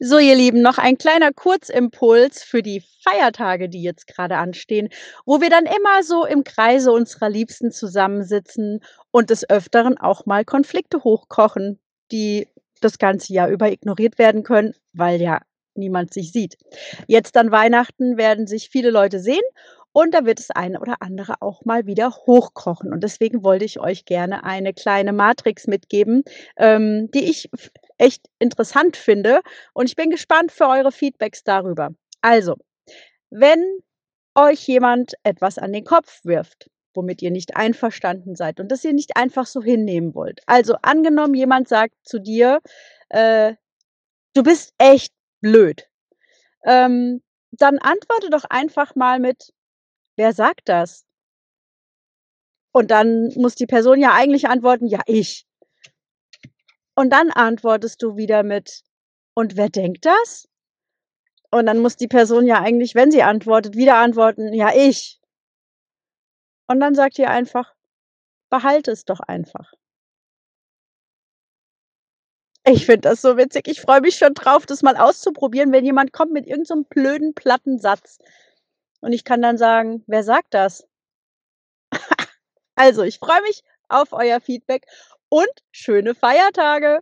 So, ihr Lieben, noch ein kleiner Kurzimpuls für die Feiertage, die jetzt grade anstehen, wo wir dann immer so im Kreise unserer Liebsten zusammensitzen und des Öfteren auch mal Konflikte hochkochen, die das ganze Jahr über ignoriert werden können, weil ja niemand sich sieht. Jetzt an Weihnachten werden sich viele Leute sehen und da wird das eine oder andere auch mal wieder hochkochen. Und deswegen wollte ich euch gerne eine kleine Matrix mitgeben, ähm, die ich echt interessant finde und ich bin gespannt für eure Feedbacks darüber. Also, wenn euch jemand etwas an den Kopf wirft, womit ihr nicht einverstanden seid und das ihr nicht einfach so hinnehmen wollt. Also, angenommen, jemand sagt zu dir, äh: „Du bist echt blöd.“ Ähm, dann antworte doch einfach mal mit: „Wer sagt das?“ Und dann muss die Person ja eigentlich antworten: „Ja, ich.“ Und dann antwortest du wieder mit: „Und wer denkt das?“ Und dann muss die Person ja eigentlich, wenn sie antwortet, wieder antworten: „Ja, ich.“ Und dann sagt ihr einfach: „Behalte es doch einfach.“ Ich finde das so witzig. Ich freue mich schon drauf, das mal auszuprobieren, wenn jemand kommt mit irgend so blöden, platten Satz. Und ich kann dann sagen: „Wer sagt das?“ Also, ich freue mich auf euer Feedback und schöne Feiertage.